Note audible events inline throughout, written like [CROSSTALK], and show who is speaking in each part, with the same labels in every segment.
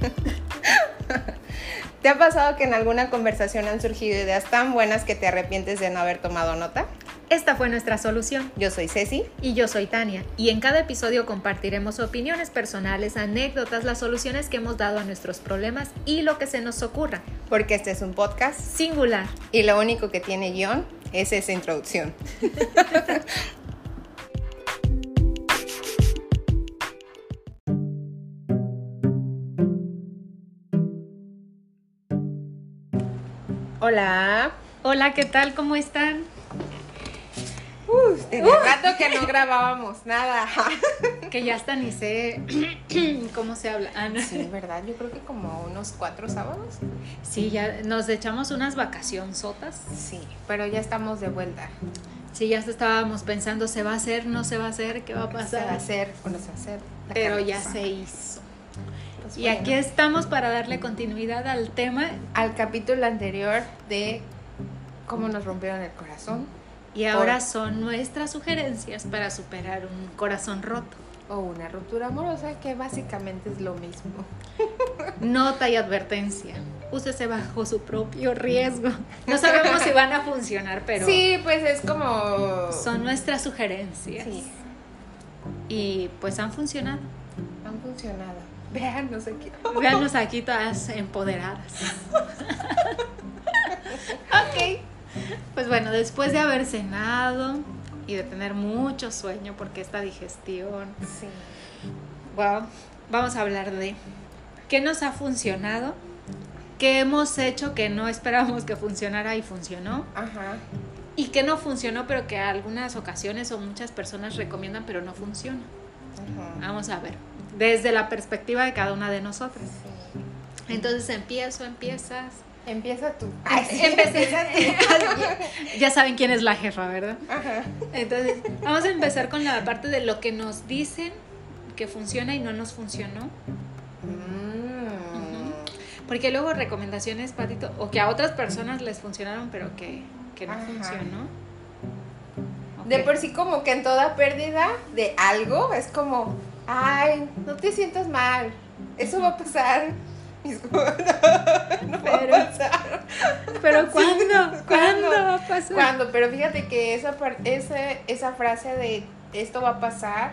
Speaker 1: [LAUGHS] ¿Te ha pasado que en alguna conversación han surgido ideas tan buenas que te arrepientes de no haber tomado nota?
Speaker 2: Esta fue nuestra solución.
Speaker 1: Yo soy Ceci.
Speaker 2: Y yo soy Tania. Y en cada episodio compartiremos opiniones personales, anécdotas, las soluciones que hemos dado a nuestros problemas y lo que se nos ocurra.
Speaker 1: Porque este es un podcast
Speaker 2: singular.
Speaker 1: Y lo único que tiene guion es esa introducción. [LAUGHS] Hola.
Speaker 2: Hola, ¿qué tal? ¿Cómo están?
Speaker 1: Tenía rato que no grabábamos nada. [LAUGHS]
Speaker 2: que ya hasta ni sé [CLEARS THROAT] cómo se habla.
Speaker 1: Ah, Sí, ¿verdad? Yo creo que como unos cuatro sábados.
Speaker 2: Sí, ya nos echamos unas vacaciones sotas.
Speaker 1: Sí, pero ya estamos de vuelta.
Speaker 2: Sí, ya estábamos pensando, ¿se va a hacer? ¿No se va a hacer? ¿Qué va a pasar?
Speaker 1: ¿Se va a hacer o no se va a hacer?
Speaker 2: Pero ya se hizo. Pues y aquí estamos para darle continuidad al tema.
Speaker 1: Al capítulo anterior de cómo nos rompieron el corazón.
Speaker 2: Y ahora son nuestras sugerencias para superar un corazón roto.
Speaker 1: O una ruptura amorosa, que básicamente es lo mismo. [LAUGHS]
Speaker 2: Nota y advertencia. Úsese bajo su propio riesgo. No sabemos si van a funcionar, pero.
Speaker 1: Sí, pues es como.
Speaker 2: Son nuestras sugerencias. Sí. Y pues han funcionado.
Speaker 1: Han funcionado. Véannos aquí. [LAUGHS]
Speaker 2: Véannos aquí todas empoderadas. [LAUGHS]
Speaker 1: ok.
Speaker 2: Pues bueno, después de haber cenado y de tener mucho sueño porque esta digestión.
Speaker 1: Sí.
Speaker 2: Bueno, vamos a hablar de qué nos ha funcionado, qué hemos hecho que no esperábamos que funcionara y funcionó.
Speaker 1: Ajá.
Speaker 2: Y qué no funcionó, pero que algunas ocasiones o muchas personas recomiendan, pero no funciona. Vamos a ver desde la perspectiva de cada una de nosotras. Entonces empiezo, empiezas.
Speaker 1: Empieza tú. [LAUGHS]
Speaker 2: empieza [LAUGHS] ya saben quién es la jefa, ¿verdad? Entonces, vamos a empezar con la parte de lo que nos dicen que funciona y no nos funcionó. Mm. Porque luego recomendaciones, Patito, o que a otras personas les funcionaron, pero que, no funcionó.
Speaker 1: De por sí como que en toda pérdida de algo es como, ay, no te sientas mal, eso va a pasar. [LAUGHS]
Speaker 2: no, pero, va a pasar. Pero ¿cuándo? ¿Cuándo va a pasar?
Speaker 1: ¿Cuándo? Pero fíjate que esa, esa, esa frase de esto va a pasar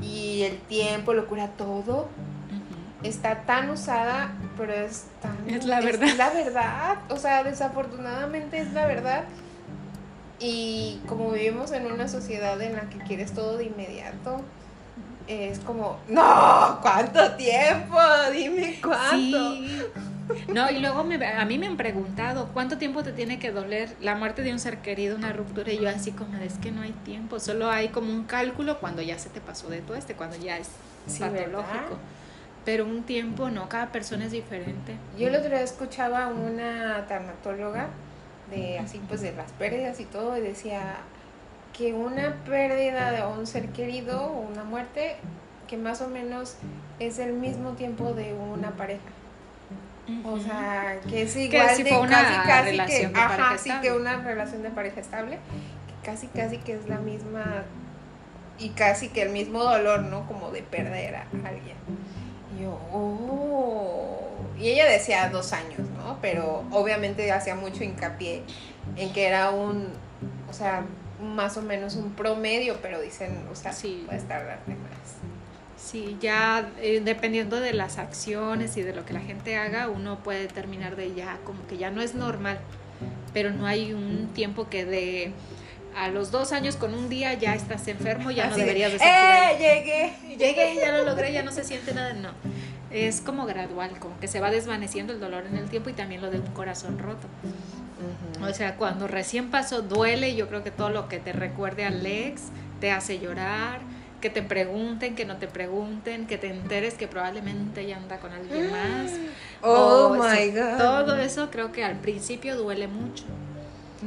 Speaker 1: y el tiempo lo cura todo está tan usada, pero es tan...
Speaker 2: Es la verdad.
Speaker 1: Es la verdad. O sea, desafortunadamente es la verdad. Y como vivimos en una sociedad en la que quieres todo de inmediato, es como, no, ¿cuánto tiempo? Dime cuánto.
Speaker 2: No, y luego a mí me han preguntado, ¿cuánto tiempo te tiene que doler la muerte de un ser querido, una ruptura? Y yo así como, es que no hay tiempo, solo hay como un cálculo cuando ya se te pasó de todo este, cuando ya es patológico. Pero un tiempo no, cada persona es diferente.
Speaker 1: Yo el otro día escuchaba a una tanatóloga de así pues de las pérdidas y todo y decía, que una pérdida de un ser querido o una muerte que más o menos es el mismo tiempo de una pareja. O sea, que es igual de casi casi que, ajá, sí, que una relación de pareja estable, que casi casi que es la misma y casi que el mismo dolor, ¿no? Como de perder a alguien. Y yo, oh. Y ella decía dos años, ¿no? Pero obviamente hacía mucho hincapié en que era un, o sea, más o menos un promedio, pero dicen, o sea, sí. puedes tardarte más.
Speaker 2: Sí, ya eh, dependiendo de las acciones y de lo que la gente haga, uno puede determinar de ya, como que ya no es normal, pero no hay un tiempo que de a los dos años con un día ya estás enfermo, ya no deberías de
Speaker 1: ¡Eh! Llegué.
Speaker 2: Llegué, ya lo logré, ya no se siente nada, no. Es como gradual, como que se va desvaneciendo el dolor en el tiempo y también lo de un corazón roto. O sea, cuando recién pasó duele, yo creo que todo lo que te recuerde a Alex te hace llorar, que te pregunten, que no te pregunten, que te enteres que probablemente ella anda con alguien más. [GASPS]
Speaker 1: Oh my god.
Speaker 2: Todo eso creo que al principio duele mucho.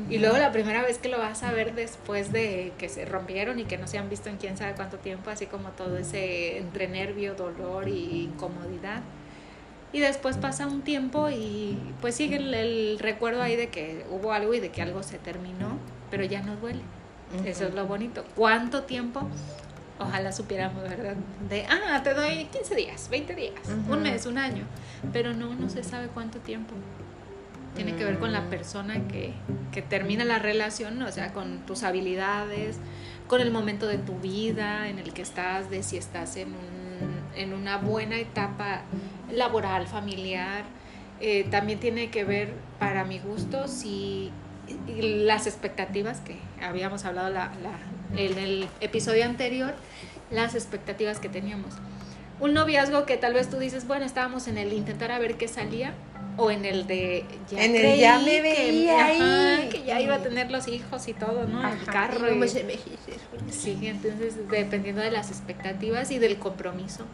Speaker 2: Y luego la primera vez que lo vas a ver después de que se rompieron y que no se han visto en quién sabe cuánto tiempo, así como todo ese entre nervio, dolor y incomodidad y después pasa un tiempo y pues sigue el, recuerdo ahí de que hubo algo y de que algo se terminó, pero ya no duele. Eso es lo bonito. ¿Cuánto tiempo? Ojalá supiéramos, ¿verdad? De, ah, te doy 15 días, 20 días, un mes, un año. Pero no, no se sabe cuánto tiempo. Tiene que ver con la mm. persona que, que termina la relación, o sea, con tus habilidades, con el momento de tu vida en el que estás, de si estás en, un, en una buena etapa laboral, familiar. Eh, también tiene que ver, para mi gusto, si las expectativas que habíamos hablado la, en el episodio anterior, las expectativas que teníamos. Un noviazgo que tal vez tú dices, bueno, estábamos en el intentar a ver qué salía, o en el de
Speaker 1: ya en el ya me veía
Speaker 2: que, que ya iba a tener los hijos y todo, ¿no? el carro. Y, sí, entonces dependiendo de las expectativas y del compromiso.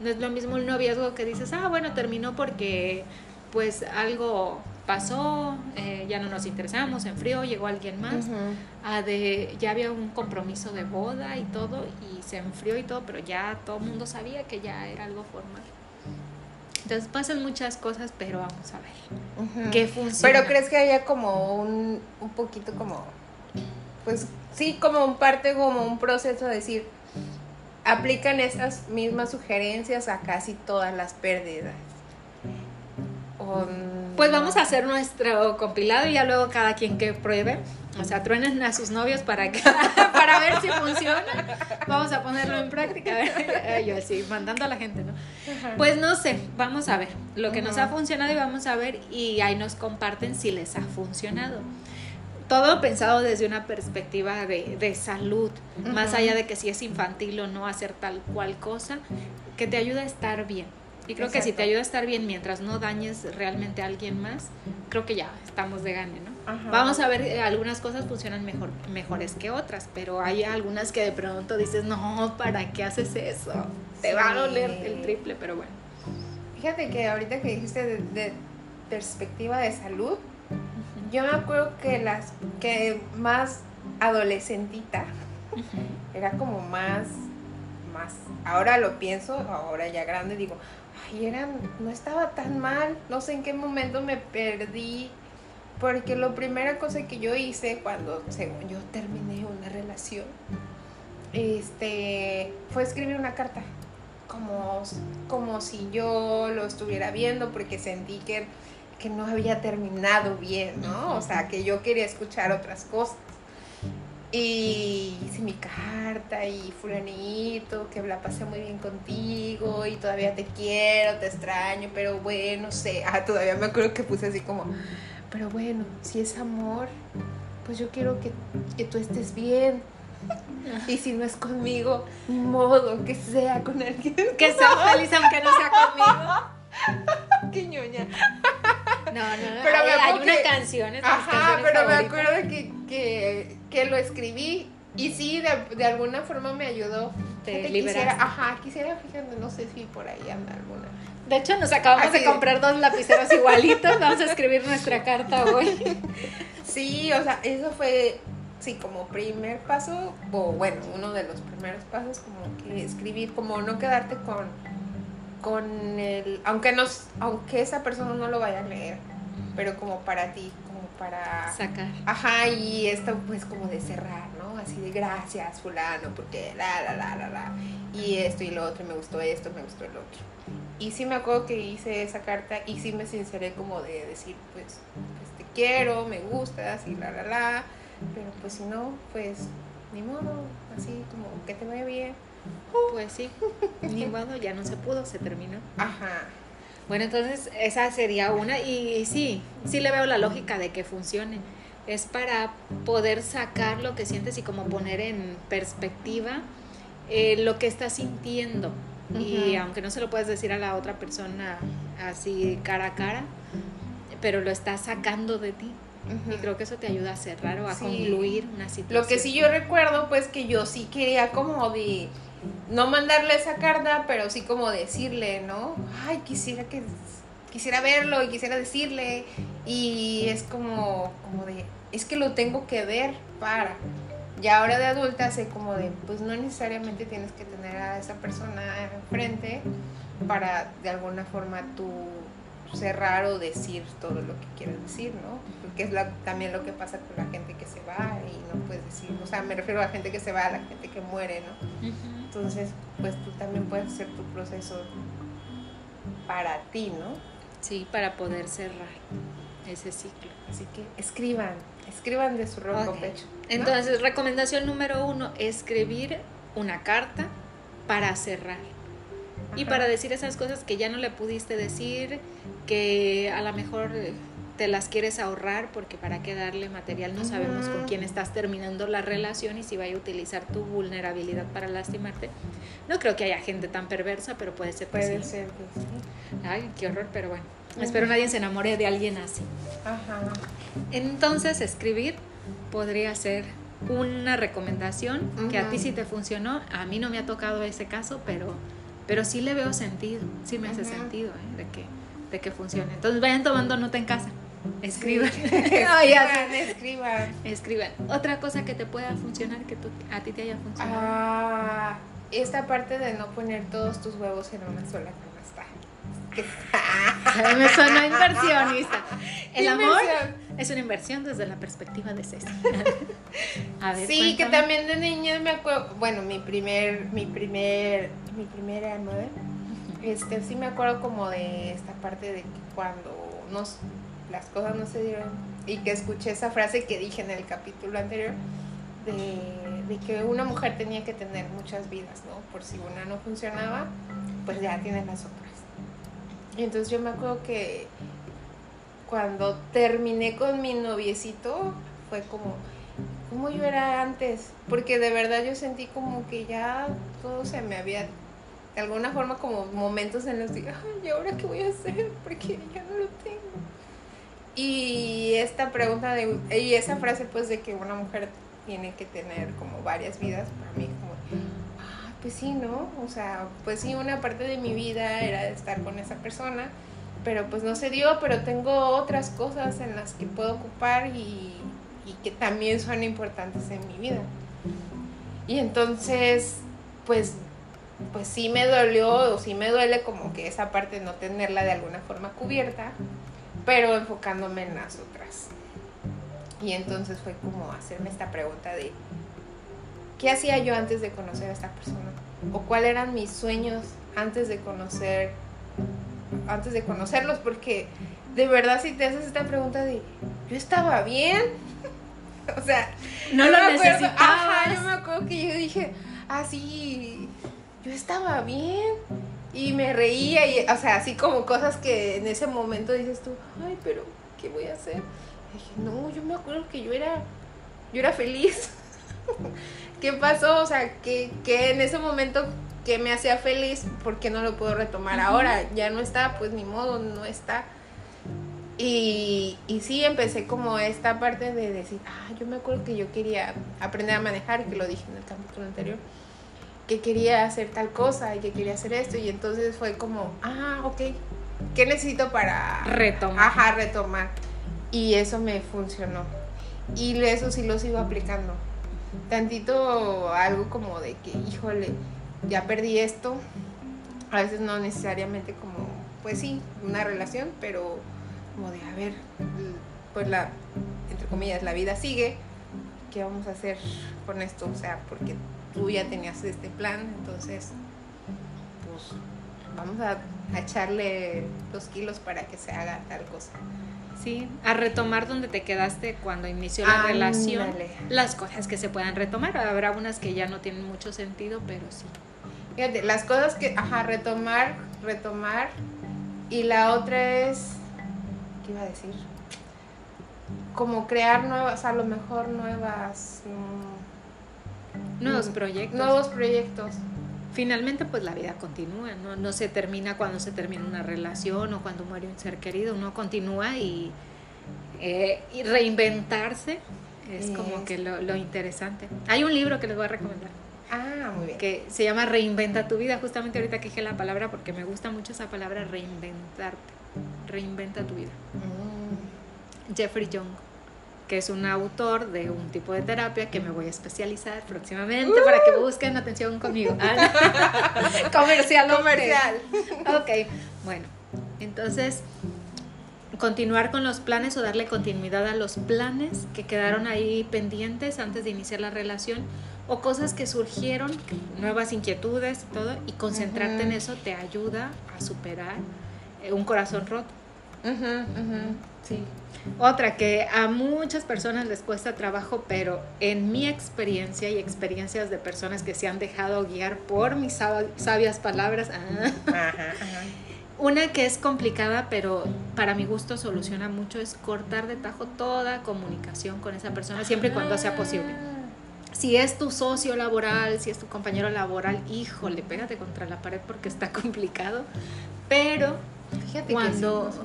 Speaker 2: No es lo mismo un noviazgo que dices, ah, bueno, terminó porque pues algo pasó, eh, ya no nos interesamos, se enfrió, llegó alguien más, a de, ya había un compromiso de boda y todo, y se enfrió y todo, pero ya todo el mundo sabía que ya era algo formal. Entonces pasan muchas cosas, pero vamos a ver qué funciona.
Speaker 1: Pero crees que haya como un, un poquito como, pues sí, como un parte, como un proceso de decir, aplican estas mismas sugerencias a casi todas las pérdidas.
Speaker 2: Pues vamos a hacer nuestro compilado y ya luego cada quien que pruebe. O sea, truenen a sus novios para, que, [LAUGHS] para ver si funciona. Vamos a ponerlo en práctica. [LAUGHS] Yo así, mandando a la gente, ¿no? Pues no sé, vamos a ver lo que nos ha funcionado y vamos a ver y ahí nos comparten si les ha funcionado. Todo pensado desde una perspectiva de, de salud, más allá de que si es infantil o no hacer tal cual cosa, que te ayuda a estar bien. Y creo que si te ayuda a estar bien mientras no dañes realmente a alguien más, creo que ya estamos de gane, ¿no? Vamos a ver, eh, algunas cosas funcionan mejor, mejores que otras, pero hay algunas que de pronto dices, no, ¿para qué haces eso? Te va a doler el triple, pero bueno.
Speaker 1: Fíjate que ahorita que dijiste de, perspectiva de salud, yo me acuerdo que las que más adolescentita era como más más ahora lo pienso ahora ya grande digo ay, era, no estaba tan mal, no sé en qué momento me perdí, porque la primera cosa que yo hice cuando, según yo terminé una relación, este, fue escribir una carta, como, como si yo lo estuviera viendo, porque sentí que, que no había terminado bien, ¿no? O sea, que yo quería escuchar otras cosas. Y hice mi carta y fulanito, que la pasé muy bien contigo y todavía te quiero, te extraño, pero bueno, sé. Ah, todavía me acuerdo que puse así como, pero bueno, si es amor, pues yo quiero que, que tú estés bien. [LAUGHS] Y si no es conmigo, ni modo, que sea con alguien.
Speaker 2: Que sea feliz aunque no sea conmigo. [LAUGHS]
Speaker 1: Qué ñoña.
Speaker 2: No, no, no. Pero hay, hay una canción.
Speaker 1: Ajá, pero me acuerdo que, que, que, lo escribí y sí, de, de alguna forma me ayudó.
Speaker 2: Te quisiera,
Speaker 1: Ajá, quisiera, fíjate, no sé si por ahí anda alguna.
Speaker 2: De hecho, nos acabamos de comprar dos lapiceros igualitos. Vamos a escribir nuestra [LAUGHS] carta hoy.
Speaker 1: Sí, o sea, eso fue, sí, como primer paso, o bueno, uno de los primeros pasos, como que escribir, como no quedarte con con el, aunque nos, aunque esa persona no lo vaya a leer, pero como para ti, como para
Speaker 2: sacar.
Speaker 1: Ajá, y esto pues como de cerrar, ¿no? Así de gracias fulano, porque la la la la la y esto y lo otro, me gustó esto, me gustó el otro. Y sí me acuerdo que hice esa carta y sí me sinceré como de decir, pues, pues te quiero, me gustas y la la la, pero pues si no, pues ni modo, así como que te vaya bien
Speaker 2: pues sí, ni modo, ya no se pudo, se terminó.
Speaker 1: Ajá.
Speaker 2: Bueno, entonces esa sería una y, sí, sí le veo la lógica de que funcione. Es para poder sacar lo que sientes y como poner en perspectiva eh, lo que estás sintiendo. Y aunque no se lo puedes decir a la otra persona así cara a cara, pero lo estás sacando de ti. Y creo que eso te ayuda a cerrar o a concluir una situación.
Speaker 1: Lo que sí yo recuerdo, pues que yo sí quería como de no mandarle esa carta, pero sí como decirle, ¿no? Ay, quisiera que quisiera verlo y quisiera decirle y es como como de es que lo tengo que ver para ya ahora de adulta sé como de pues no necesariamente tienes que tener a esa persona enfrente para de alguna forma tú cerrar o decir todo lo que quieres decir, ¿no? Porque es la, también lo que pasa con la gente que se va y no puedes decir, o sea, me refiero a la gente que se va, a la gente que muere, ¿no? Entonces, pues tú también puedes hacer tu proceso para ti, ¿no?
Speaker 2: Sí, para poder cerrar ese ciclo.
Speaker 1: Así que escriban, escriban de su ronco pecho.
Speaker 2: Entonces, recomendación número uno, escribir una carta para cerrar. Y para decir esas cosas que ya no le pudiste decir, que a lo mejor te las quieres ahorrar porque para qué darle material no sabemos con quién estás terminando la relación y si vaya a utilizar tu vulnerabilidad para lastimarte. No creo que haya gente tan perversa, pero puede ser
Speaker 1: Puede ser
Speaker 2: Ay, qué horror, pero bueno. Espero nadie se enamore de alguien así. Ajá. Entonces, escribir podría ser una recomendación que a ti sí te funcionó. A mí no me ha tocado ese caso, pero, pero sí le veo sentido, sí me hace sentido ¿eh? de, que, de que funcione. Entonces vayan tomando nota en casa. Escriban. [LAUGHS]
Speaker 1: escriban, [LAUGHS] escriban.
Speaker 2: Escriban. Otra cosa que te pueda funcionar, que a ti te haya funcionado.
Speaker 1: Ah, esta parte de no poner todos tus huevos en una sola
Speaker 2: canasta. [LAUGHS] Me sonó inversionista. El amor es una inversión desde la perspectiva de César.
Speaker 1: sí, que también de niña me acuerdo, bueno, mi primer, mi primer, mi primera amor, este, sí me acuerdo como de esta parte de que cuando las cosas no se dieron. Y que escuché esa frase que dije en el capítulo anterior, de, que una mujer tenía que tener muchas vidas, ¿no? Por si una no funcionaba, pues ya tienen las otras. Entonces yo me acuerdo que cuando terminé con mi noviecito, fue como, como yo era antes, porque de verdad yo sentí como que ya todo se me había, de alguna forma como momentos en los que, ay, ¿y ahora qué voy a hacer? Porque ya no lo tengo. Y esta pregunta de, y esa frase pues de que una mujer tiene que tener como varias vidas, para mí como, ah, pues sí, ¿no? O sea, pues sí, una parte de mi vida era estar con esa persona, pero pues no se dio, pero tengo otras cosas en las que puedo ocupar y, y que también son importantes en mi vida. Y entonces, pues, pues sí me dolió o sí me duele como que esa parte no tenerla de alguna forma cubierta pero enfocándome en las otras. Y entonces fue como hacerme esta pregunta de, ¿qué hacía yo antes de conocer a esta persona? ¿O cuáles eran mis sueños antes de conocer, antes de conocerlos? Porque de verdad si te haces esta pregunta de, ¿yo estaba bien? [LAUGHS] o sea,
Speaker 2: no lo necesitaba.
Speaker 1: Ajá, yo me acuerdo que yo dije, ah, sí, yo estaba bien y me reía, y, o sea, así como cosas que en ese momento dices tú, ay, pero, ¿qué voy a hacer? Y dije, no, yo me acuerdo que yo era, yo era feliz. [LAUGHS] ¿Qué pasó? O sea, que, en ese momento que me hacía feliz, ¿por qué no lo puedo retomar ahora? Ya no está, pues ni modo, no está. Y, y sí, empecé como esta parte de decir, ah, yo me acuerdo que yo quería aprender a manejar, que lo dije en el capítulo anterior que quería hacer tal cosa y que quería hacer esto y entonces fue como, ah, ok, ¿qué necesito para
Speaker 2: retomar?
Speaker 1: Ajá, retomar. Y eso me funcionó. Y eso sí lo sigo aplicando. Tantito algo como de que, híjole, ya perdí esto. A veces no necesariamente como, pues sí, una relación, pero como de, a ver, pues la, entre comillas, la vida sigue. ¿Qué vamos a hacer con esto? O sea, porque tú ya tenías este plan, entonces, pues vamos a, echarle los kilos para que se haga tal cosa.
Speaker 2: Sí, a retomar donde te quedaste cuando inició la relación. Las cosas que se puedan retomar. Habrá unas que ya no tienen mucho sentido, pero sí.
Speaker 1: Fíjate, las cosas que, ajá, retomar, retomar. Y la otra es, ¿qué iba a decir? Como crear nuevas, a lo mejor nuevas... Mm,
Speaker 2: Nuevos proyectos.
Speaker 1: Nuevos proyectos.
Speaker 2: Finalmente, pues la vida continúa, ¿no? No se termina cuando se termina una relación o cuando muere un ser querido, uno continúa y, eh, y reinventarse es como que lo, lo, interesante. Hay un libro que les voy a recomendar.
Speaker 1: Ah, muy bien.
Speaker 2: Que se llama Reinventa tu vida, justamente ahorita que dije la palabra porque me gusta mucho esa palabra reinventarte. Reinventa tu vida. Mm. Jeffrey Young que es un autor de un tipo de terapia que me voy a especializar próximamente para que busquen atención conmigo. [LAUGHS] [LAUGHS]
Speaker 1: comercial, comercial.
Speaker 2: Ok, bueno, Entonces, continuar con los planes o darle continuidad a los planes que quedaron ahí pendientes antes de iniciar la relación o cosas que surgieron, nuevas inquietudes y todo, y concentrarte en eso te ayuda a superar eh, un corazón roto.
Speaker 1: Sí.
Speaker 2: Otra que a muchas personas les cuesta trabajo, pero en mi experiencia y experiencias de personas que se han dejado guiar por mis sabias palabras, ah, una que es complicada, pero para mi gusto soluciona mucho, es cortar de tajo toda comunicación con esa persona, siempre y cuando sea posible. Ah. Si es tu socio laboral, si es tu compañero laboral, híjole, pégate contra la pared porque está complicado. Pero Fíjate cuando... Que sí,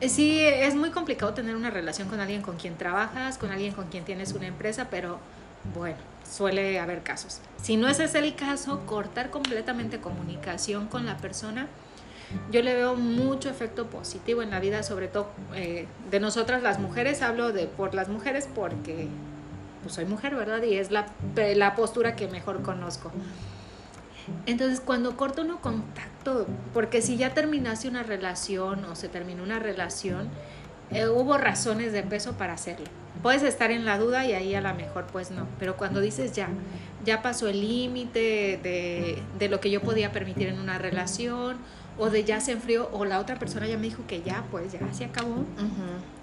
Speaker 2: es muy complicado tener una relación con alguien con quien trabajas, con alguien con quien tienes una empresa, pero bueno, suele haber casos. Si no ese es el caso, cortar completamente comunicación con la persona yo le veo mucho efecto positivo en la vida, sobre todo eh, de nosotras las mujeres. Hablo de por las mujeres porque pues, soy mujer, ¿verdad? Y es la, la postura que mejor conozco. Entonces, cuando corto uno contacto, porque si ya terminaste una relación o se terminó una relación, eh, hubo razones de peso para hacerlo. Puedes estar en la duda y ahí a lo mejor pues no, pero cuando dices ya, ya pasó el límite de, de, lo que yo podía permitir en una relación o de ya se enfrió o la otra persona ya me dijo que ya, pues ya se acabó.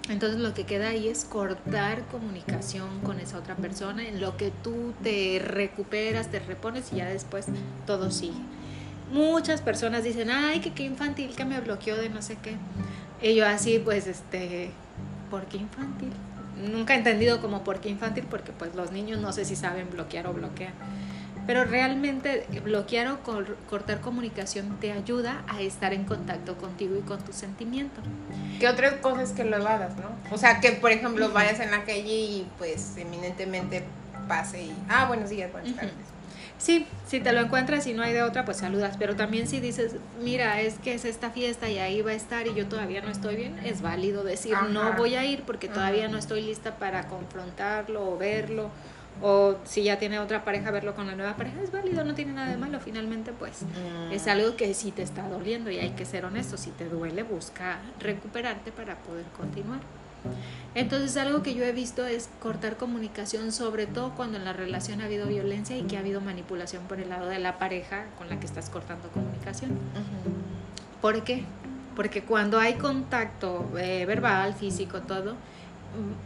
Speaker 2: Entonces lo que queda ahí es cortar comunicación con esa otra persona en lo que tú te recuperas, te repones y ya después todo sigue. Muchas personas dicen, ay, que qué infantil que me bloqueó de no sé qué. Y yo así, pues, este, ¿por qué infantil? Nunca he entendido como por qué infantil, porque pues los niños no sé si saben bloquear o bloquear pero realmente bloquear o cortar comunicación te ayuda a estar en contacto contigo y con tu sentimiento.
Speaker 1: ¿Qué otra cosa es que lo hagas, no? O sea, que por ejemplo vayas en la calle y pues eminentemente pase y, ah, buenos días, buenas tardes.
Speaker 2: Sí, si te lo encuentras y no hay de otra, pues saludas. Pero también si dices, mira, es que es esta fiesta y ahí va a estar y yo todavía no estoy bien, es válido decir, no voy a ir porque todavía no estoy lista para confrontarlo o verlo o si ya tiene otra pareja, verlo con la nueva pareja es válido, no tiene nada de malo. Finalmente, pues mm. es algo que sí te está doliendo y hay que ser honesto. Si te duele, busca recuperarte para poder continuar. Entonces, algo que yo he visto es cortar comunicación, sobre todo cuando en la relación ha habido violencia y que ha habido manipulación por el lado de la pareja con la que estás cortando comunicación. ¿Por qué? Porque cuando hay contacto eh, verbal, físico, todo,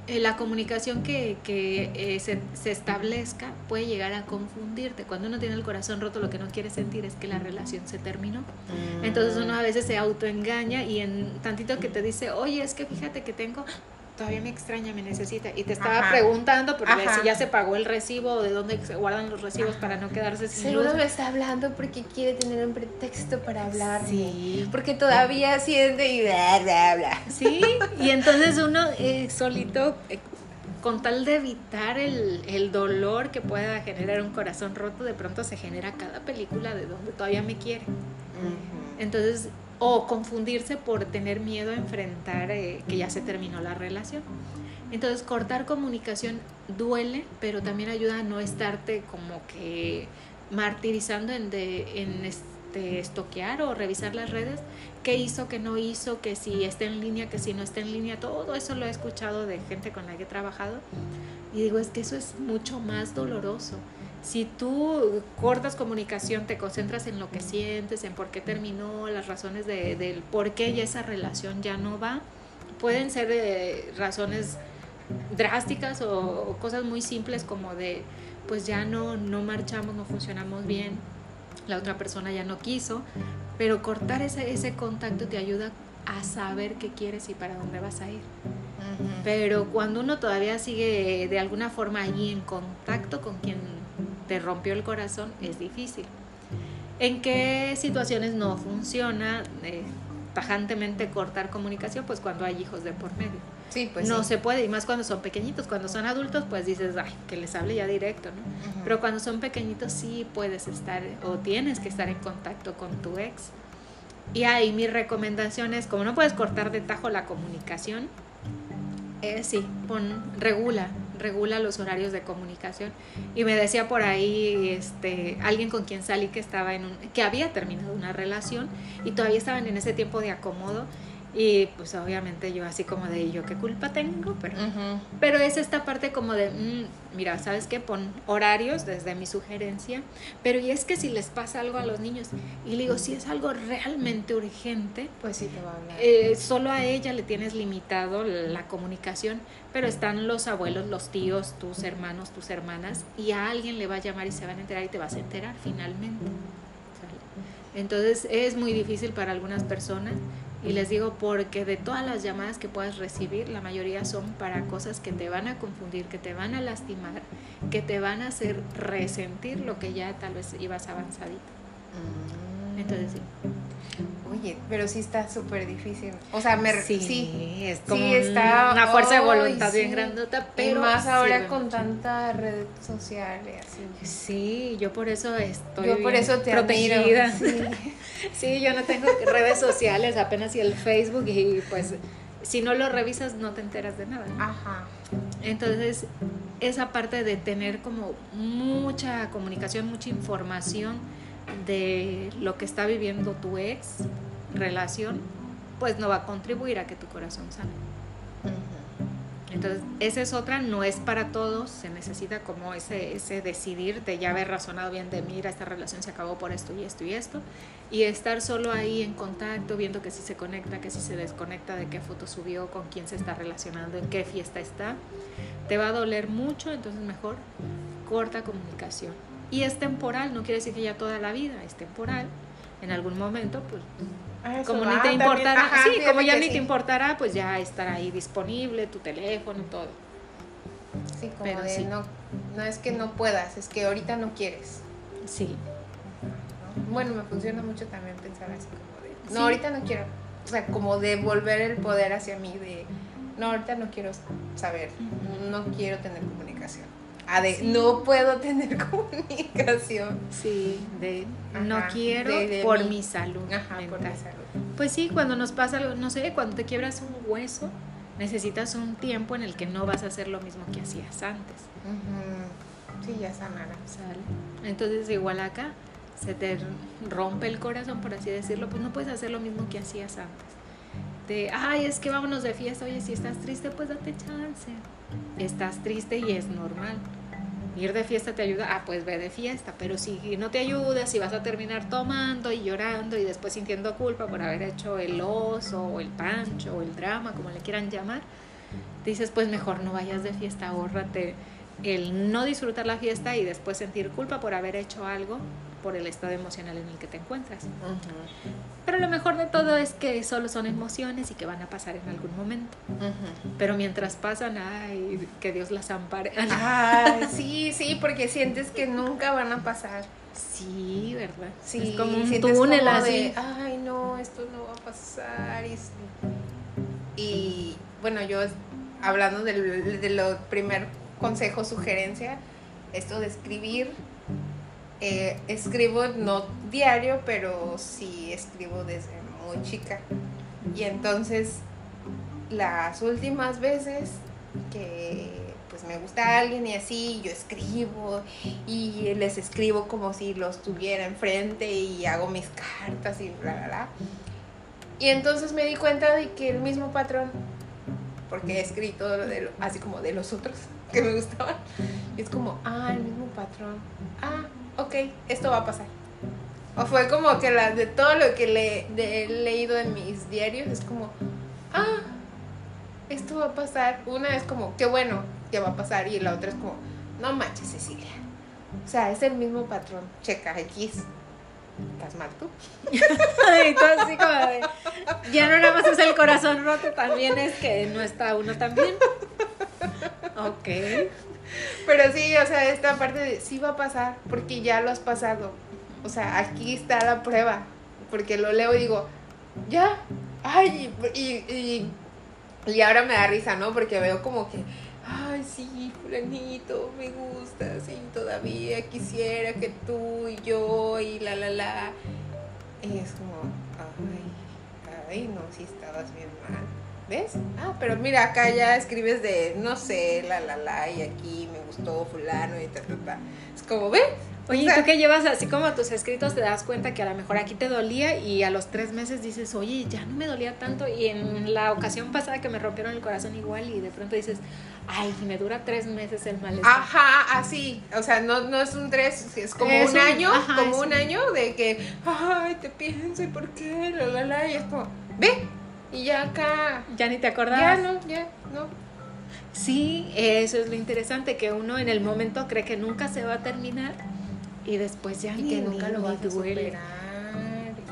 Speaker 2: la comunicación que, que eh, se, se, establezca puede llegar a confundirte. Cuando uno tiene el corazón roto, lo que no quiere sentir es que la relación se terminó. Entonces uno a veces se autoengaña y en tantito que te dice, oye, es que fíjate que tengo todavía me extraña, me necesita. Y te estaba preguntando porque si ya se pagó el recibo o de dónde se guardan los recibos para no quedarse sin
Speaker 1: Seguro me está hablando porque quiere tener un pretexto para hablar. Sí. Porque todavía siente y bla, bla, bla.
Speaker 2: Sí, y entonces uno eh, solito, eh, con tal de evitar el, el, dolor que pueda generar un corazón roto, de pronto se genera cada película de donde todavía me quiere. Entonces o confundirse por tener miedo a enfrentar eh, que ya se terminó la relación. Entonces cortar comunicación duele, pero también ayuda a no estarte como que martirizando en, de, en este, estoquear o revisar las redes, qué hizo, qué no hizo, que si está en línea, que si no está en línea, todo eso lo he escuchado de gente con la que he trabajado. Y digo, es que eso es mucho más doloroso si tú cortas comunicación, te concentras en lo que sientes, en por qué terminó, las razones de, del por qué ya esa relación ya no va, pueden ser eh, razones drásticas o, cosas muy simples como de, pues ya no, no marchamos, no funcionamos bien, la otra persona ya no quiso, pero cortar ese, ese contacto te ayuda a saber qué quieres y para dónde vas a ir. Pero cuando uno todavía sigue de alguna forma allí en contacto con quien te rompió el corazón, es difícil. ¿En qué situaciones no funciona eh, tajantemente cortar comunicación? Pues cuando hay hijos de por medio.
Speaker 1: Sí, pues
Speaker 2: no se puede, y más cuando son pequeñitos. Cuando son adultos, pues dices, ay, que les hable ya directo, ¿no? Pero cuando son pequeñitos, sí puedes estar o tienes que estar en contacto con tu ex. Y ahí mi recomendación es, como no puedes cortar de tajo la comunicación, eh, sí, pon, regula, regula los horarios de comunicación. Y me decía por ahí este, alguien con quien salí que, estaba en un, que había terminado una relación y todavía estaban en ese tiempo de acomodo y pues obviamente yo así como de yo qué culpa tengo, pero, pero es esta parte como de, mm, mira, ¿sabes qué? Pon horarios desde mi sugerencia, pero y es que si les pasa algo a los niños, y le digo, si es algo realmente urgente,
Speaker 1: pues sí te va a hablar.
Speaker 2: Eh, solo a ella le tienes limitado la comunicación, pero están los abuelos, los tíos, tus hermanos, tus hermanas, y a alguien le va a llamar y se van a enterar y te vas a enterar finalmente. Entonces es muy difícil para algunas personas y les digo porque de todas las llamadas que puedas recibir, la mayoría son para cosas que te van a confundir, que te van a lastimar, que te van a hacer resentir lo que ya tal vez ibas avanzadito. Mm. Entonces sí.
Speaker 1: Oye, pero sí está súper difícil. O sea, me,
Speaker 2: sí, sí, es como está, una fuerza de voluntad bien grandota, pero
Speaker 1: y más ahora con tanta red social y así.
Speaker 2: Sí, yo por eso estoy
Speaker 1: yo por eso te
Speaker 2: protegida. Sí. yo no tengo redes sociales, apenas y el Facebook y pues si no lo revisas no te enteras de nada.
Speaker 1: Ajá.
Speaker 2: Entonces, esa parte de tener como mucha comunicación, mucha información de lo que está viviendo tu ex relación, pues no va a contribuir a que tu corazón sane. Entonces, esa es otra, no es para todos, se necesita como ese, ese decidir de ya haber razonado bien de, mira, esta relación se acabó por esto y esto y esto, y estar solo ahí en contacto, viendo que si se conecta, que si se desconecta, de qué foto subió, con quién se está relacionando, en qué fiesta está, te va a doler mucho, entonces mejor corta comunicación y es temporal, no quiere decir que ya toda la vida, es temporal. En algún momento, pues, como ni te importará, sí, como ya ni te importará, pues ya estará ahí disponible, tu teléfono, todo.
Speaker 1: Sí, como de No, no es que no puedas, es que ahorita no quieres.
Speaker 2: Sí.
Speaker 1: Bueno, me funciona mucho también pensar así como de, no, ahorita no quiero. O sea, como devolver el poder hacia mí de, no, ahorita no quiero saber, no quiero tener comunicación de no puedo tener [LAUGHS] comunicación.
Speaker 2: Sí, de no quiero por mi salud.
Speaker 1: Ajá, por mi salud.
Speaker 2: Pues sí, cuando nos pasa algo, no sé, cuando te quiebras un hueso, necesitas un tiempo en el que no vas a hacer lo mismo que hacías antes.
Speaker 1: Sí, ya sanará.
Speaker 2: Sale. Entonces, igual acá, se te rompe el corazón, por así decirlo, pues no puedes hacer lo mismo que hacías antes. De, ay, es que vámonos de fiesta, oye, si estás triste, pues date chance. Estás triste y es normal ir de fiesta te ayuda, ah, pues ve de fiesta, pero si no te ayuda, si vas a terminar tomando y llorando y después sintiendo culpa por haber hecho el oso o el pancho o el drama, como le quieran llamar, dices, pues mejor no vayas de fiesta, ahórrate el no disfrutar la fiesta y después sentir culpa por haber hecho algo por el estado emocional en el que te encuentras. Pero lo mejor de todo es que solo son emociones y que van a pasar en algún momento. Pero mientras pasan, ay, que Dios las ampare. [LAUGHS]
Speaker 1: Ay, sí, sí, porque sientes que nunca van a pasar.
Speaker 2: Sí, ¿verdad?
Speaker 1: Sí, es como un túnel así. ay, no, esto no va a pasar. Y, bueno, yo hablando de, de lo primer consejo, sugerencia, esto de escribir eh, escribo no diario, pero sí escribo desde muy chica. Y entonces las últimas veces que pues me gusta alguien y así, yo escribo y les escribo como si los tuviera enfrente y hago mis cartas y bla, bla, bla. Y entonces me di cuenta de que el mismo patrón, porque he escrito así como de los otros [LAUGHS] que me gustaban, es como, ah, el mismo patrón, ah, ok, esto va a pasar. O fue como que la, de todo lo que le, he leído en mis diarios, es como, ah, esto va a pasar. Una es como, qué bueno que va a pasar. Y la otra es como, no manches, Cecilia. O sea, es el mismo patrón. Checa, X. ¿Estás mal tú? [LAUGHS]
Speaker 2: y tú así como de, ya no nada más es el corazón roto, también es que no está uno también. Ok. [LAUGHS]
Speaker 1: Pero sí, o sea, esta parte de sí va a pasar, porque ya lo has pasado. O sea, aquí está la prueba. Porque lo leo y digo, ya, ay, y, y, ahora me da risa, ¿no? Porque veo como que, ay, sí, fulanito, me gusta, sí, todavía quisiera que tú y yo y la, la, la. Y es como, ay, ay, no, si estabas bien mal. ¿Ves? Ah, pero mira, acá ya escribes de, no sé, la, la, la, y aquí me gustó fulano y ta, ta, ta. Es como, ¿ve?
Speaker 2: Oye,
Speaker 1: O sea,
Speaker 2: tú que llevas así como tus escritos te das cuenta que a lo mejor aquí te dolía y a los tres meses dices, oye, ya no me dolía tanto. Y en la ocasión pasada que me rompieron el corazón igual y de pronto dices, ay, me dura tres meses el malestar.
Speaker 1: Ajá, así. O sea, no, no es un tres, es como
Speaker 2: Es
Speaker 1: un,
Speaker 2: un-
Speaker 1: año,
Speaker 2: ajá,
Speaker 1: como un
Speaker 2: un-
Speaker 1: año de que, ay, te pienso y por qué, la, la, la, y es como, ve, y ya acá,
Speaker 2: Ya ni te
Speaker 1: ya
Speaker 2: acordabas.
Speaker 1: no, ya, no.
Speaker 2: Sí, eso es lo interesante, que uno en el momento cree que nunca se va a terminar y después ya
Speaker 1: Y
Speaker 2: ni,
Speaker 1: que nunca
Speaker 2: ni-
Speaker 1: lo vas a superar.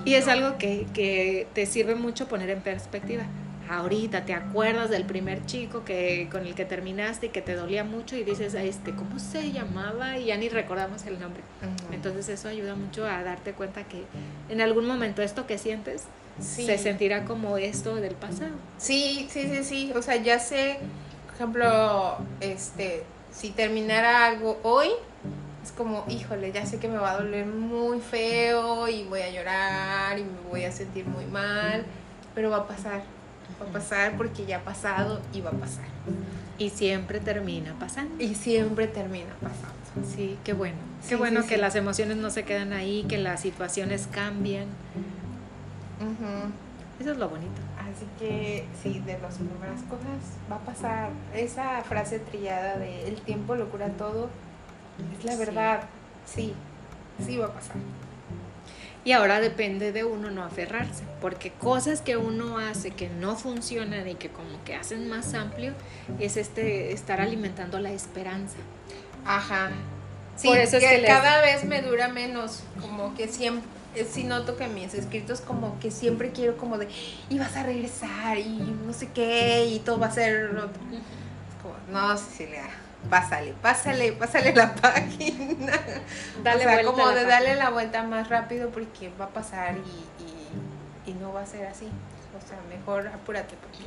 Speaker 2: Y es
Speaker 1: no.
Speaker 2: algo que, que te sirve mucho poner en perspectiva. Ahorita te acuerdas del primer chico que con el que terminaste y que te dolía mucho y dices, este, ¿cómo se llamaba? Y ya ni recordamos el nombre. Entonces eso ayuda mucho a darte cuenta que en algún momento esto que sientes
Speaker 1: Sí.
Speaker 2: se sentirá como esto del pasado.
Speaker 1: Sí, sí, sí, sí. O sea, ya sé, por ejemplo, este, si terminara algo hoy, es como, híjole, ya sé que me va a doler muy feo y voy a llorar y me voy a sentir muy mal, pero va a pasar. Va a pasar porque ya ha pasado y va a pasar.
Speaker 2: Y siempre termina pasando.
Speaker 1: Y siempre termina pasando.
Speaker 2: Sí, qué bueno.
Speaker 1: Sí,
Speaker 2: Qué bueno
Speaker 1: sí,
Speaker 2: que
Speaker 1: sí.
Speaker 2: las emociones no se quedan ahí, que las situaciones cambian. Eso es lo bonito.
Speaker 1: Así que sí, de las primeras cosas va a pasar. Esa frase trillada de el tiempo lo cura todo, es la verdad. Sí, sí va a pasar.
Speaker 2: Y ahora depende de uno no aferrarse, porque cosas que uno hace que no funcionan y que como que hacen más amplio es este estar alimentando la esperanza.
Speaker 1: Ajá. Sí,
Speaker 2: Por eso es
Speaker 1: que,
Speaker 2: que les-
Speaker 1: cada vez me dura menos, como que siempre, eh, sí noto que mis escritos como que siempre quiero como de, y vas a regresar y no sé qué, y todo va a ser... Como, no, Cecilia, pásale, pásale, pásale la [LAUGHS] página.
Speaker 2: Dale
Speaker 1: o sea,
Speaker 2: vuelta
Speaker 1: como de
Speaker 2: página.
Speaker 1: darle la vuelta más rápido porque va a pasar y, y, y no va a ser así. O sea, mejor apúrate porque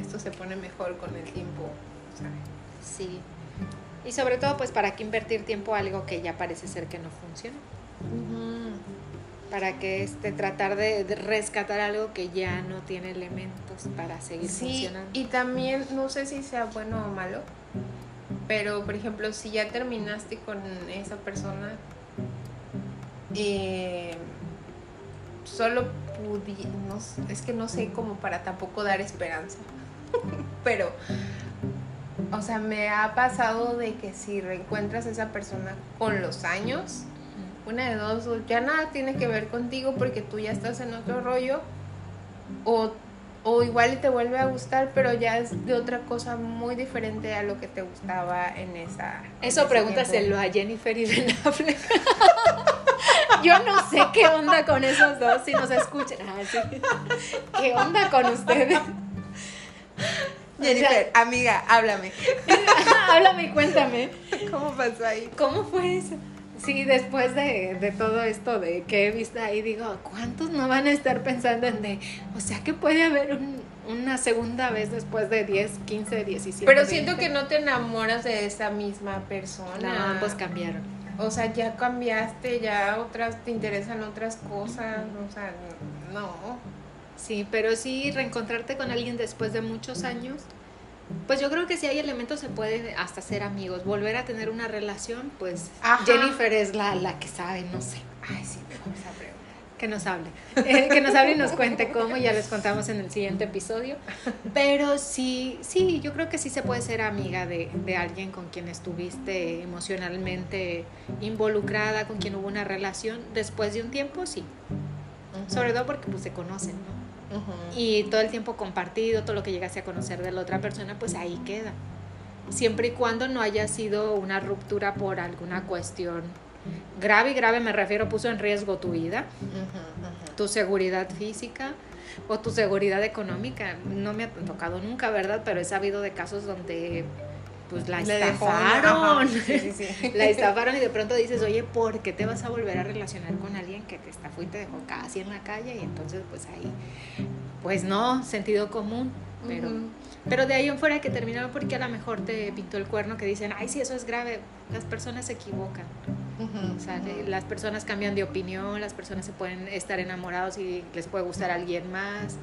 Speaker 1: esto se pone mejor con el tiempo. sea.
Speaker 2: Sí. Y sobre todo, pues, ¿para qué invertir tiempo a algo que ya parece ser que no funciona? Para que este, tratar de, rescatar algo que ya no tiene elementos para seguir
Speaker 1: Sí,
Speaker 2: funcionando.
Speaker 1: y también no sé si sea bueno o malo, pero por ejemplo, si ya terminaste con esa persona, eh, solo pudi no es que no sé como para tampoco dar esperanza, [LAUGHS] pero, o sea, me ha pasado de que si reencuentras a esa persona con los años, una de dos, o ya nada tiene que ver contigo porque tú ya estás en otro rollo, o, o igual y te vuelve a gustar, pero ya es de otra cosa muy diferente a lo que te gustaba en esa.
Speaker 2: Eso pregúntaselo a Jennifer y Ben Affleck. [LAUGHS] Yo no sé qué onda con esos dos, si nos escuchan. Ah, sí. ¿Qué onda con ustedes? [LAUGHS]
Speaker 1: Jennifer, amiga, háblame. [LAUGHS]
Speaker 2: Háblame y cuéntame.
Speaker 1: ¿Cómo pasó ahí?
Speaker 2: ¿Cómo fue eso? Sí, después de, de todo esto de que he visto ahí, digo, ¿cuántos no van a estar pensando en de, o sea que puede haber un- una segunda vez después de 10, 15, 17?
Speaker 1: Pero siento
Speaker 2: 20?
Speaker 1: que no te enamoras de esa misma persona.
Speaker 2: No, ambos cambiaron.
Speaker 1: O sea, ya cambiaste, ya otras te interesan otras cosas, o sea, no.
Speaker 2: Sí, pero sí reencontrarte con alguien después de muchos años, pues yo creo que si hay elementos se puede hasta ser amigos, volver a tener una relación, pues
Speaker 1: Ajá.
Speaker 2: Jennifer es la, la que sabe, no sé,
Speaker 1: Ay, sí, mejor esa pregunta.
Speaker 2: que nos hable, [LAUGHS] Eh, que nos hable y nos cuente cómo, ya les contamos en el siguiente episodio, pero sí, sí, yo creo que sí se puede ser amiga de, de alguien con quien estuviste emocionalmente involucrada, con quien hubo una relación, después de un tiempo, sí, sobre todo porque pues se conocen, ¿no? Y todo el tiempo compartido, todo lo que llegaste a conocer de la otra persona, pues ahí queda. Siempre y cuando no haya sido una ruptura por alguna cuestión grave, y grave me refiero, puso en riesgo tu vida, tu seguridad física o tu seguridad económica. No me ha tocado nunca, ¿verdad? Pero he sabido de casos donde pues la
Speaker 1: Le
Speaker 2: estafaron.
Speaker 1: ajá, sí, sí, sí.
Speaker 2: La estafaron y de pronto dices, oye, ¿por qué te vas a volver a relacionar con alguien que te estafó y te dejó casi en la calle? Y entonces, pues ahí, pues no, sentido común. Pero, pero de ahí en fuera que terminaron porque a lo mejor te pintó el cuerno que dicen, ay, sí, eso es grave. Las personas se equivocan. O sea, las personas cambian de opinión, las personas se pueden estar enamorados y les puede gustar a alguien más.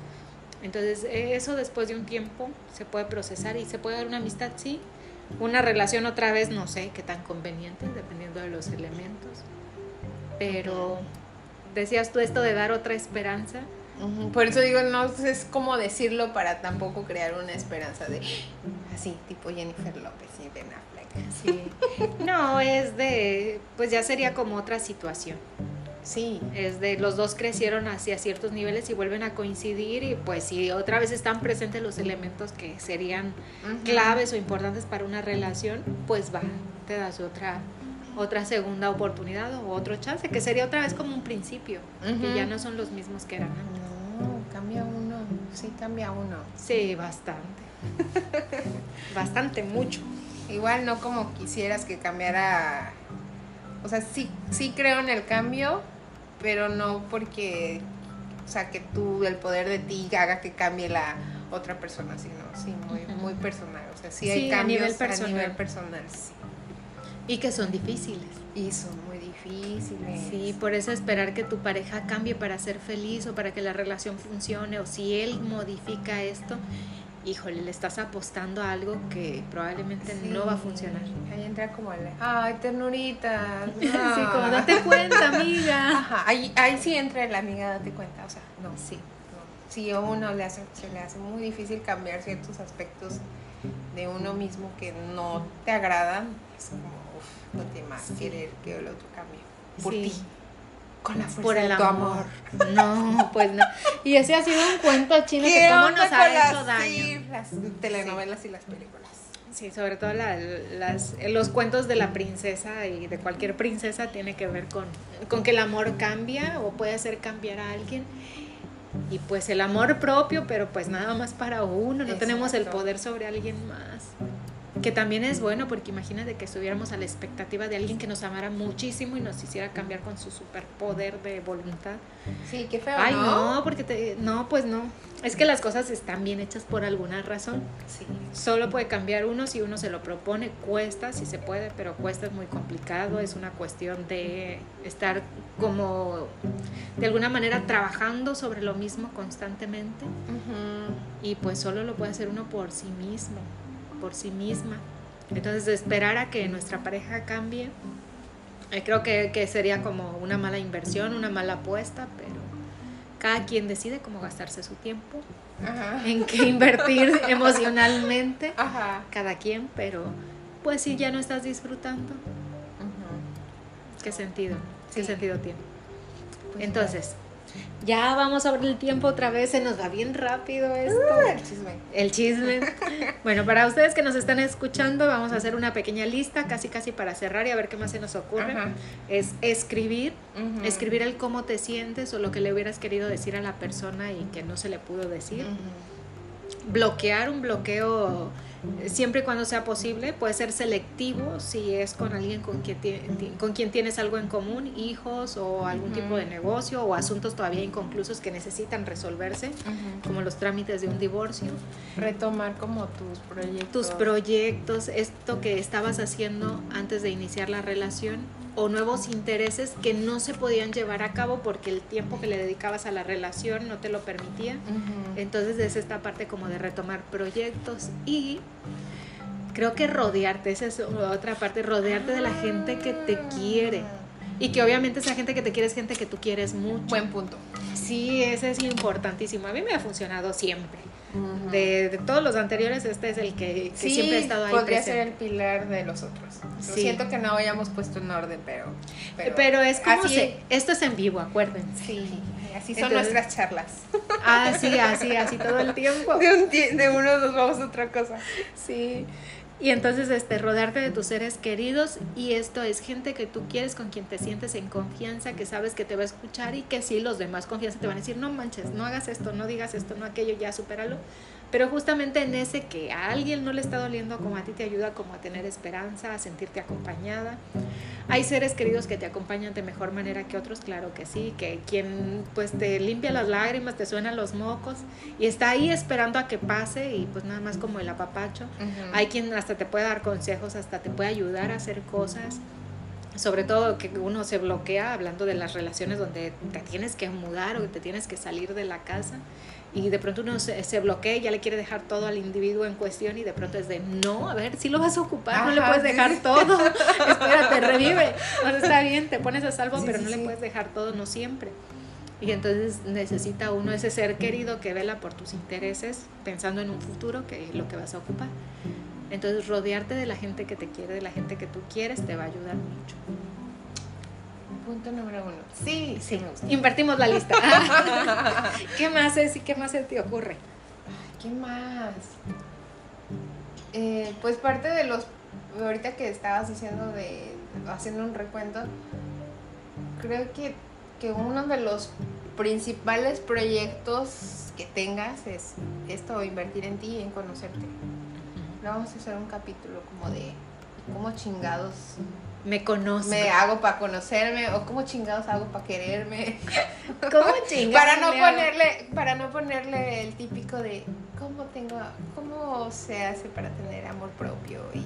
Speaker 2: Entonces, e, eso después de un tiempo se puede procesar y se puede dar una amistad, sí. Una relación otra vez, no sé qué tan conveniente, dependiendo de los elementos. Pero decías tú esto de dar otra esperanza.
Speaker 1: Por eso digo, no es como decirlo para tampoco crear una esperanza de así, tipo Jennifer López y Ben Affleck.
Speaker 2: Sí. No, es de, pues ya sería como otra situación.
Speaker 1: Sí.
Speaker 2: Es de los dos crecieron hacia ciertos niveles y vuelven a coincidir y pues si otra vez están presentes los elementos que serían claves o importantes para una relación, pues va, te das otra otra segunda oportunidad o otro chance, que sería otra vez como un principio, que ya no son los mismos que eran antes.
Speaker 1: No, cambia uno, sí cambia uno.
Speaker 2: Sí, bastante. [LAUGHS] bastante, mucho.
Speaker 1: Igual no como quisieras que cambiara, o sea, sí, sí creo en el cambio, pero no porque, o sea, que tú, el poder de ti haga que cambie la otra persona, sino, sí, muy, muy personal. O sea, sí hay cambios a nivel personal. A nivel personal sí.
Speaker 2: Y que son difíciles.
Speaker 1: Y son muy difíciles.
Speaker 2: Sí, por eso esperar que tu pareja cambie para ser feliz o para que la relación funcione o si él modifica esto, híjole, le estás apostando a algo que probablemente no va a funcionar.
Speaker 1: Ahí entra como el, ay, ternurita. [LAUGHS]
Speaker 2: Sí, como date cuenta, amiga. [LAUGHS]
Speaker 1: Ajá, ahí, ahí sí entra la amiga, date cuenta, o sea, no. Sí. Si a uno le hace, se le hace muy difícil cambiar ciertos aspectos de uno mismo que no te agradan, es como, uff, no te más querer que el otro cambie por ti con la fuerza por el de tu amor.
Speaker 2: No, pues no. Y ese ha sido un cuento chino que cómo nos ha hecho daño.
Speaker 1: Sí, las telenovelas y las películas.
Speaker 2: Sí, sobre todo las, los cuentos de la princesa y de cualquier princesa tiene que ver con, con que el amor cambia o puede hacer cambiar a alguien. Y pues el amor propio, pero pues nada más para uno, no tenemos el poder sobre alguien más que también es bueno porque imagínate que estuviéramos a la expectativa de alguien que nos amara muchísimo y nos hiciera cambiar con su superpoder de voluntad.
Speaker 1: Sí, qué feo.
Speaker 2: Ay, no, porque te, no, pues no. Es que las cosas están bien hechas por alguna razón.
Speaker 1: Sí.
Speaker 2: Solo puede cambiar uno si uno se lo propone, cuesta, si se puede, pero cuesta es muy complicado, es una cuestión de estar como de alguna manera trabajando sobre lo mismo constantemente. Y pues solo lo puede hacer uno por sí mismo por sí misma. Entonces, esperar a que nuestra pareja cambie, eh, creo que, sería como una mala inversión, una mala apuesta, pero cada quien decide cómo gastarse su tiempo, en qué invertir [LAUGHS] emocionalmente, cada quien, pero pues si ya no estás disfrutando, ¿qué sentido? ¿Qué sentido tiene? Pues Entonces, ya vamos a abrir el tiempo otra vez, se nos va bien rápido esto.
Speaker 1: Uh, el chisme.
Speaker 2: El chisme. [LAUGHS] bueno, para ustedes que nos están escuchando, vamos a hacer una pequeña lista, casi casi para cerrar y a ver qué más se nos ocurre. Es escribir, escribir el cómo te sientes o lo que le hubieras querido decir a la persona y que no se le pudo decir. Bloquear un bloqueo siempre y cuando sea posible, puede ser selectivo si es con alguien con quien, con quien tienes algo en común, hijos o algún tipo de negocio o asuntos todavía inconclusos que necesitan resolverse, como los trámites de un divorcio.
Speaker 1: Retomar como tus proyectos.
Speaker 2: Tus proyectos, esto que estabas haciendo antes de iniciar la relación o nuevos intereses que no se podían llevar a cabo porque el tiempo que le dedicabas a la relación no te lo permitía. Entonces es esta parte como de retomar proyectos y creo que rodearte, esa es otra parte, rodearte de la gente que te quiere. Y que obviamente esa gente que te quiere es gente que tú quieres mucho.
Speaker 1: Buen punto.
Speaker 2: Sí, ese es importantísimo. A mí me ha funcionado siempre de, todos los anteriores, este es el que, siempre ha estado ahí.
Speaker 1: Podría ser el pilar de los otros. Siento que no hayamos puesto en orden, pero.
Speaker 2: Pero, es como. Así, esto es en vivo, acuérdense.
Speaker 1: Sí, así son nuestras charlas. [LAUGHS]
Speaker 2: Así, así, así todo el tiempo.
Speaker 1: De, un, de uno nos vamos a otra cosa.
Speaker 2: Sí. Y entonces este, rodearte de tus seres queridos y esto es gente que tú quieres, con quien te sientes en confianza, que sabes que te va a escuchar y que sí, los demás confianza te van a decir, no manches, no hagas esto, no digas esto, no aquello, ya supéralo. Pero justamente en ese que a alguien no le está doliendo como a ti te ayuda como a tener esperanza, a sentirte acompañada. Hay seres queridos que te acompañan de mejor manera que otros, claro que sí, que quien pues te limpia las lágrimas, te suenan los mocos y está ahí esperando a que pase y pues nada más como el apapacho. Hay quien hasta te puede dar consejos, hasta te puede ayudar a hacer cosas sobre todo que uno se bloquea hablando de las relaciones donde te tienes que mudar o te tienes que salir de la casa y de pronto uno se, se bloquea y ya le quiere dejar todo al individuo en cuestión y de pronto es de no, a ver, si lo vas a ocupar, no le puedes dejar todo, [LAUGHS] espérate, revive, o está bien, te pones a salvo, pero no le puedes dejar todo, no siempre. Y entonces necesita uno ese ser querido que vela por tus intereses, pensando en un futuro, que es lo que vas a ocupar. Entonces rodearte de la gente que te quiere, de la gente que tú quieres, te va a ayudar mucho.
Speaker 1: Punto número uno. Sí, sí.
Speaker 2: Invertimos la lista. [LAUGHS] ¿Qué más es y qué más se te ocurre?
Speaker 1: ¿Qué más? Eh, pues parte de los, ahorita que estabas diciendo de, haciendo un recuento, creo que, que uno de los principales proyectos que tengas es esto, invertir en ti y en conocerte. Vamos a hacer un capítulo como de cómo chingados
Speaker 2: me conozco.
Speaker 1: Me hago para conocerme o cómo chingados hago para quererme. [LAUGHS]
Speaker 2: ¿Cómo chingados?
Speaker 1: para no ponerle para no ponerle el típico de cómo tengo cómo se hace para tener amor propio y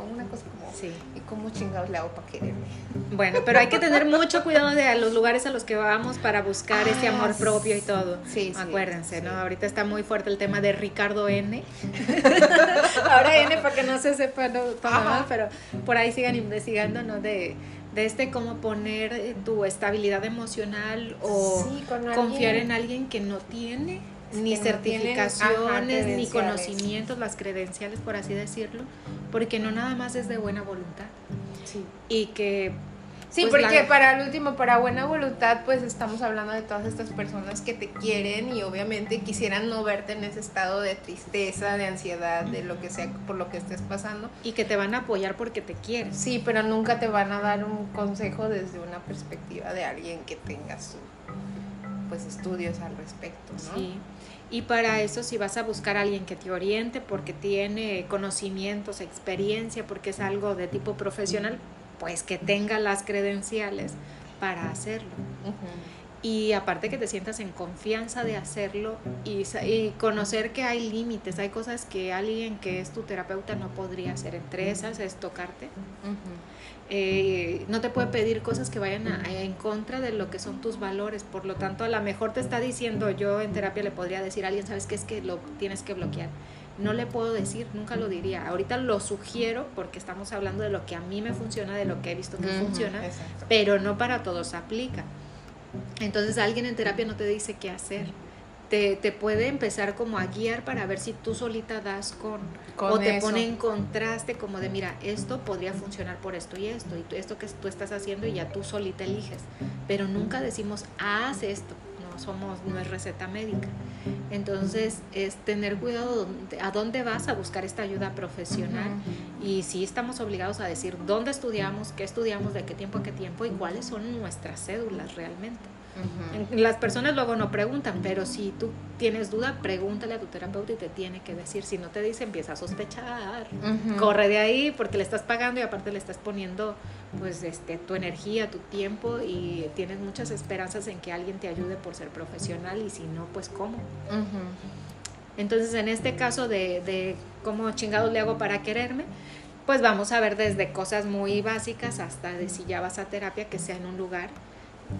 Speaker 1: una cosa como, sí. ¿y cómo chingados le hago para quererme?
Speaker 2: Bueno, pero hay que tener mucho cuidado de los lugares a los que vamos para buscar ese ah, amor propio y todo. Sí, Acuérdense, ¿no? Ahorita está muy fuerte el tema de Ricardo N. [LAUGHS] Ahora N porque no se sepa no, pero por ahí sigan investigando, ¿no? De de este cómo poner eh, tu estabilidad emocional o confiar en alguien que no tiene ni certificaciones, ni conocimientos, las credenciales, por así decirlo, porque no nada más es de buena voluntad. Sí. Y que...
Speaker 1: Sí, pues, porque para el último, para buena voluntad, pues estamos hablando de todas estas personas que te quieren y obviamente quisieran no verte en ese estado de tristeza, de ansiedad, de lo que sea, por lo que estés pasando.
Speaker 2: Y que te van a apoyar porque te quieren.
Speaker 1: Sí, pero nunca te van a dar un consejo desde una perspectiva de alguien que tenga su, pues estudios al respecto, ¿no? Sí.
Speaker 2: Y para eso si vas a buscar a alguien que te oriente porque tiene conocimientos, experiencia, porque es algo de tipo profesional, pues que tenga las credenciales para hacerlo. Y aparte que te sientas en confianza de hacerlo y, y conocer que hay límites, hay cosas que alguien que es tu terapeuta no podría hacer. Entre esas es tocarte. Eh, no te puede pedir cosas que vayan en contra de lo que son tus valores. Por lo tanto, a lo mejor te está diciendo, yo en terapia le podría decir a alguien, ¿sabes qué es que lo tienes que bloquear? No le puedo decir, nunca lo diría. Ahorita lo sugiero porque estamos hablando de lo que a mí me funciona, de lo que he visto que funciona, pero no para todos aplica. Entonces alguien en terapia no te dice qué hacer. Te, te, puede empezar como a guiar para ver si tú solita das con, o te pone en contraste como de mira, esto podría funcionar por esto y esto, y esto que tú estás haciendo y ya tú solita eliges. Pero nunca decimos, haz esto, somos, no es receta médica. Entonces es tener cuidado a dónde vas a buscar esta ayuda profesional y si estamos obligados a decir dónde estudiamos, qué estudiamos, de qué tiempo a qué tiempo y cuáles son nuestras cédulas realmente. Las personas luego no preguntan, pero si tú tienes duda, pregúntale a tu terapeuta y te tiene que decir. Si no te dice, empieza a sospechar. Corre de ahí porque le estás pagando y aparte le estás poniendo pues este tu energía, tu tiempo y tienes muchas esperanzas en que alguien te ayude por ser profesional y si no, pues cómo. Entonces, en este caso de, de cómo chingados le hago para quererme, pues vamos a ver desde cosas muy básicas hasta de si ya vas a terapia que sea en un lugar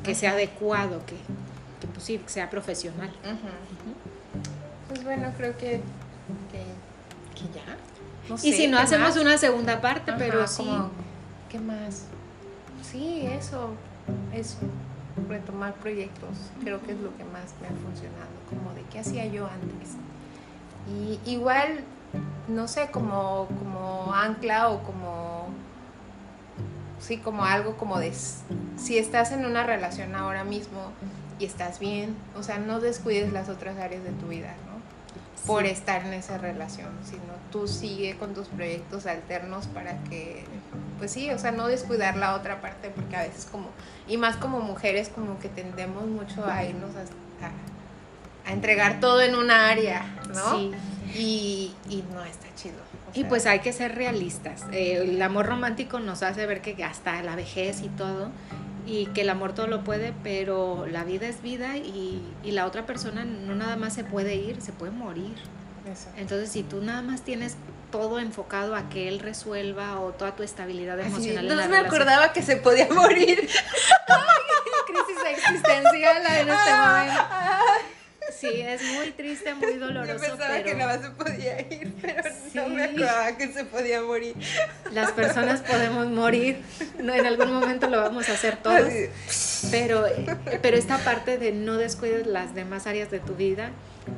Speaker 2: que sea adecuado, que, que pues sí, sea profesional.
Speaker 1: Pues bueno, creo que, que, ya.
Speaker 2: y si no, hacemos una segunda parte, pero sí.
Speaker 1: ¿Qué más? Sí, eso, eso. Retomar proyectos, creo que es lo que más me ha funcionado, como de qué hacía yo antes. Y igual, no sé, como, como ancla o como sí, como algo como de, si estás en una relación ahora mismo y estás bien, o sea, no descuides las otras áreas de tu vida, ¿no? Por estar en esa relación, sino tú sigue con tus proyectos alternos para que, pues sí, o sea, no descuidar la otra parte, porque a veces como, y más como mujeres, como que tendemos mucho a irnos a, a entregar todo en una área, ¿no? Sí. Y, y no está chido
Speaker 2: y pues hay que ser realistas. Eh, el amor romántico nos hace ver que hasta la vejez y todo, y que el amor todo lo puede, pero la vida es vida y, la otra persona no nada más se puede ir, se puede morir. Entonces, si tú nada más tienes todo enfocado a que él resuelva o toda tu estabilidad emocional.
Speaker 1: no me
Speaker 2: relación.
Speaker 1: acordaba que se podía morir. [LAUGHS]
Speaker 2: crisis existencial en este momento. Sí, es muy triste, muy
Speaker 1: Yo
Speaker 2: doloroso,
Speaker 1: pensaba que nada más se podía ir, pero no
Speaker 2: Sí.
Speaker 1: me acordaba que se podía morir.
Speaker 2: las personas podemos morir. No, en algún momento lo vamos a hacer todos. Pero, pero esta parte de no descuides las demás áreas de tu vida,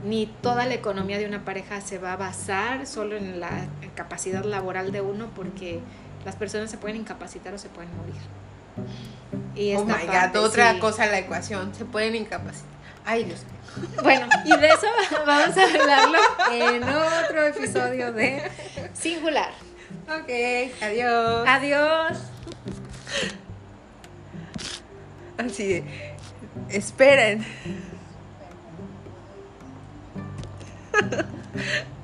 Speaker 2: ni toda la economía de una pareja se va a basar solo en la capacidad laboral de uno, porque las personas se pueden incapacitar o se pueden morir. Y
Speaker 1: Oh my
Speaker 2: parte,
Speaker 1: god, otra
Speaker 2: sí.
Speaker 1: cosa en la ecuación. Se pueden incapacitar. Ay, Dios.
Speaker 2: Bueno, [LAUGHS] y de eso vamos a hablarlo en otro episodio de Singular.
Speaker 1: Ok, adiós.
Speaker 2: Adiós.
Speaker 1: Así de, esperen. [LAUGHS]